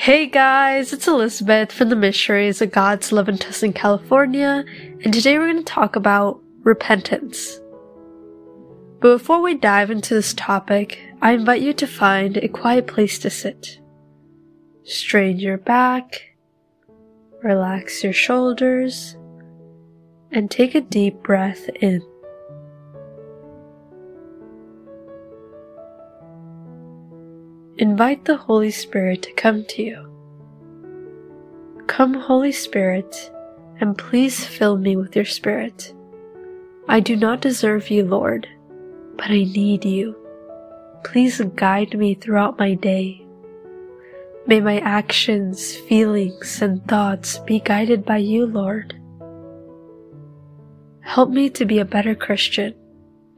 Hey guys, it's Elizabeth from the Missionaries of God's Love and Trust in California, and today we're going to talk about repentance. But before we dive into this topic, I invite you to find a quiet place to sit. Strain your back, relax your shoulders, and take a deep breath in. Invite the Holy Spirit to come to you. Come, Holy Spirit, and please fill me with your Spirit. I do not deserve you, Lord, but I need you. Please guide me throughout my day. May my actions, feelings, and thoughts be guided by you, Lord. Help me to be a better Christian,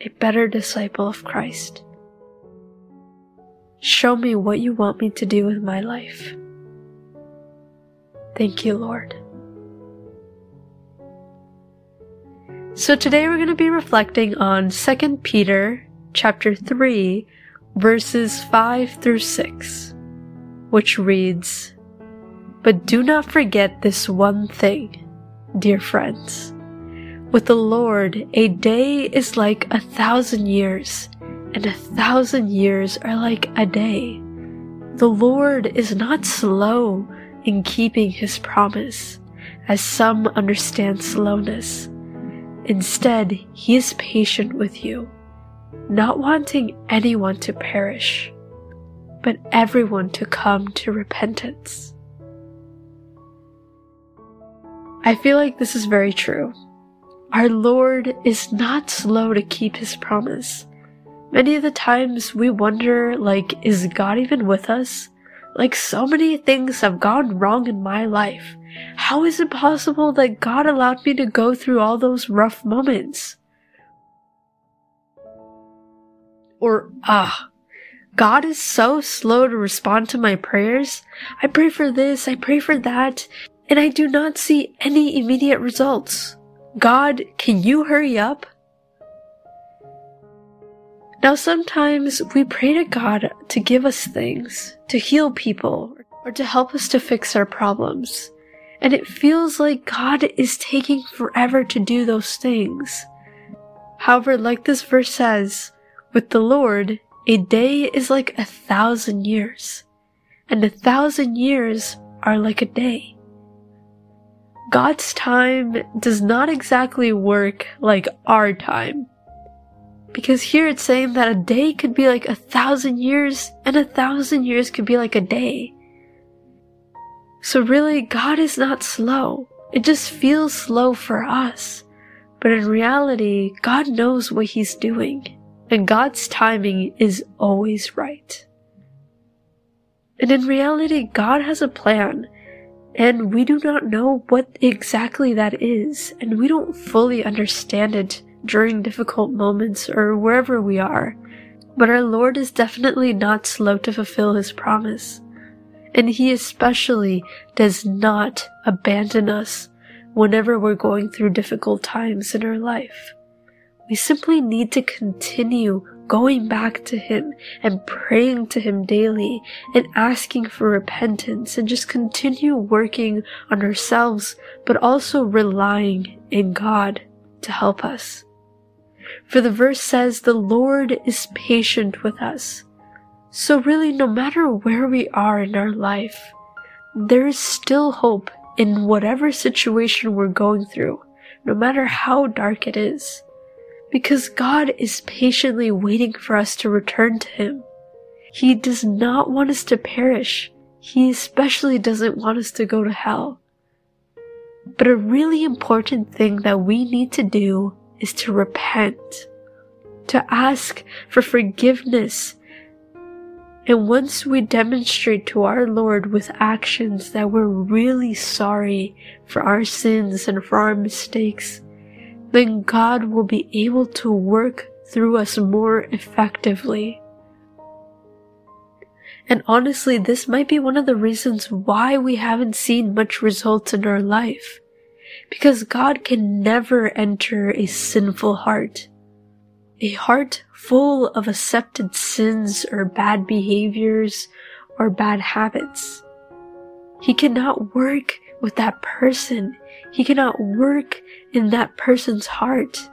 a better disciple of Christ. Show me what you want me to do with my life. Thank you, Lord. So today we're going to be reflecting on 2 Peter chapter 3 verses 5 through 6, which reads, But do not forget this one thing, dear friends. With the Lord, a day is like a thousand years, and a thousand years are like a day. The Lord is not slow in keeping his promise, as some understand slowness. Instead, he is patient with you, not wanting anyone to perish, but everyone to come to repentance. I feel like this is very true. Our Lord is not slow to keep his promise Many of the times we wonder, like, is God even with us? Like, so many things have gone wrong in my life. How is it possible that God allowed me to go through all those rough moments? Or, ah, God is so slow to respond to my prayers. I pray for this, I pray for that, and I do not see any immediate results. God, can you hurry up? Now, sometimes we pray to God to give us things, to heal people, or to help us to fix our problems. And it feels like God is taking forever to do those things. However, like this verse says, with the Lord, a day is like a thousand years, and a thousand years are like a day. God's time does not exactly work like our time. Because here it's saying that a day could be like a thousand years, and a thousand years could be like a day. So really, God is not slow. It just feels slow for us. But in reality, God knows what He's doing, and God's timing is always right. And in reality, God has a plan, and we do not know what exactly that is, and we don't fully understand it during difficult moments or wherever we are. But our Lord is definitely not slow to fulfill his promise. And he especially does not abandon us whenever we're going through difficult times in our life. We simply need to continue going back to Him and praying to Him daily and asking for repentance and just continue working on ourselves, but also relying in God to help us. For the verse says, The Lord is patient with us. So, really, no matter where we are in our life, there is still hope in whatever situation we're going through, no matter how dark it is. Because God is patiently waiting for us to return to Him. He does not want us to perish. He especially doesn't want us to go to hell. But a really important thing that we need to do is to repent, to ask for forgiveness. And once we demonstrate to our Lord with actions that we're really sorry for our sins and for our mistakes, then God will be able to work through us more effectively. And honestly, this might be one of the reasons why we haven't seen much results in our life because God can never enter a sinful heart. A heart full of accepted sins or bad behaviors or bad habits. He cannot work with that person. He cannot work in that person's heart.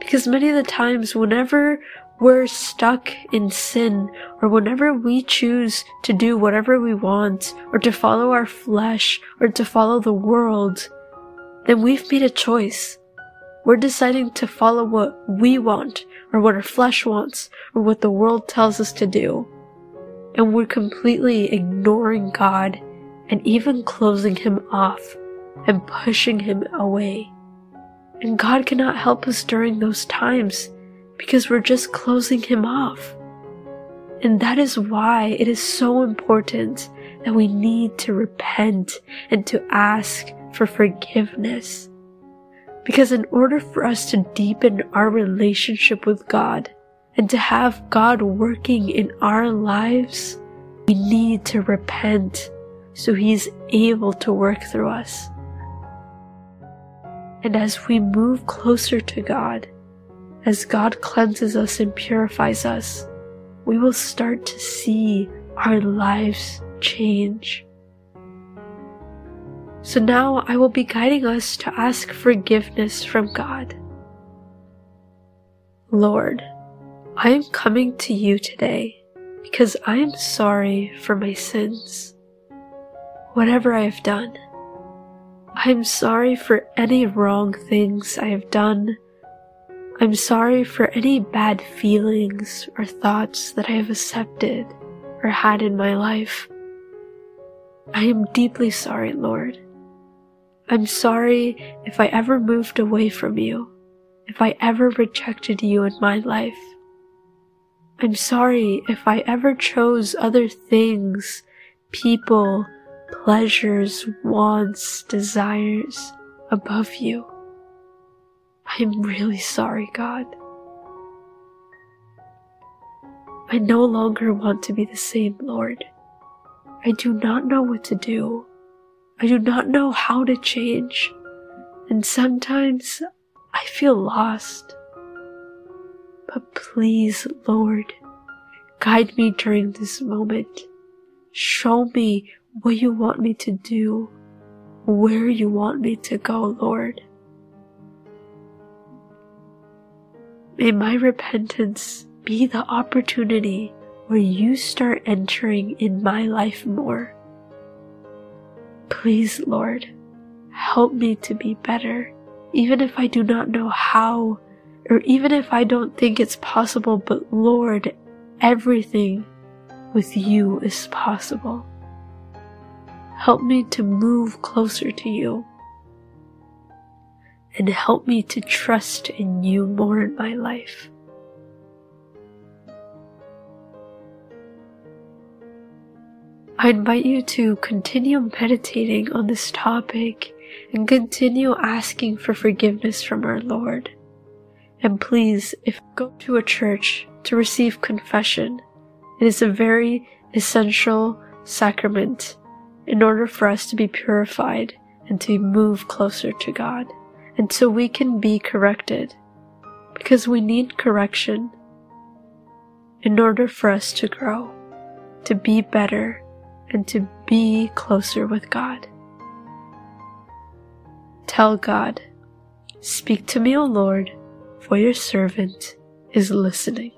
Because many of the times, whenever we're stuck in sin, or whenever we choose to do whatever we want, or to follow our flesh, or to follow the world, then we've made a choice. We're deciding to follow what we want, or what our flesh wants, or what the world tells us to do. And we're completely ignoring God and even closing Him off and pushing Him away. And God cannot help us during those times because we're just closing him off. And that is why it is so important that we need to repent and to ask for forgiveness. Because in order for us to deepen our relationship with God and to have God working in our lives, we need to repent so He's able to work through us. And as we move closer to God, as God cleanses us and purifies us, we will start to see our lives change. So now I will be guiding us to ask forgiveness from God. Lord, I am coming to you today because I am sorry for my sins. Whatever I have done, I am sorry for any wrong things I have done I'm sorry for any bad feelings or thoughts that I have accepted or had in my life. I am deeply sorry, Lord. I'm sorry if I ever moved away from you, if I ever rejected you in my life. I'm sorry if I ever chose other things, people, pleasures, wants, desires above you. I'm really sorry, God. I no longer want to be the same, Lord. I do not know what to do. I do not know how to change. And sometimes I feel lost. But please, Lord, guide me during this moment. Show me what you want me to do, where you want me to go, Lord. May my repentance be the opportunity where you start entering in my life more. Please, Lord, help me to be better, even if I do not know how, or even if I don't think it's possible, but Lord, everything with you is possible. Help me to move closer to you and help me to trust in you more in my life. I invite you to continue meditating on this topic and continue asking for forgiveness from our Lord. And please, if go to a church to receive confession, it is a very essential sacrament in order for us to be purified and to move closer to God and so we can be corrected because we need correction in order for us to grow, to be better, and to be closer with God. Tell God, Speak to me, O Lord, for your servant is listening.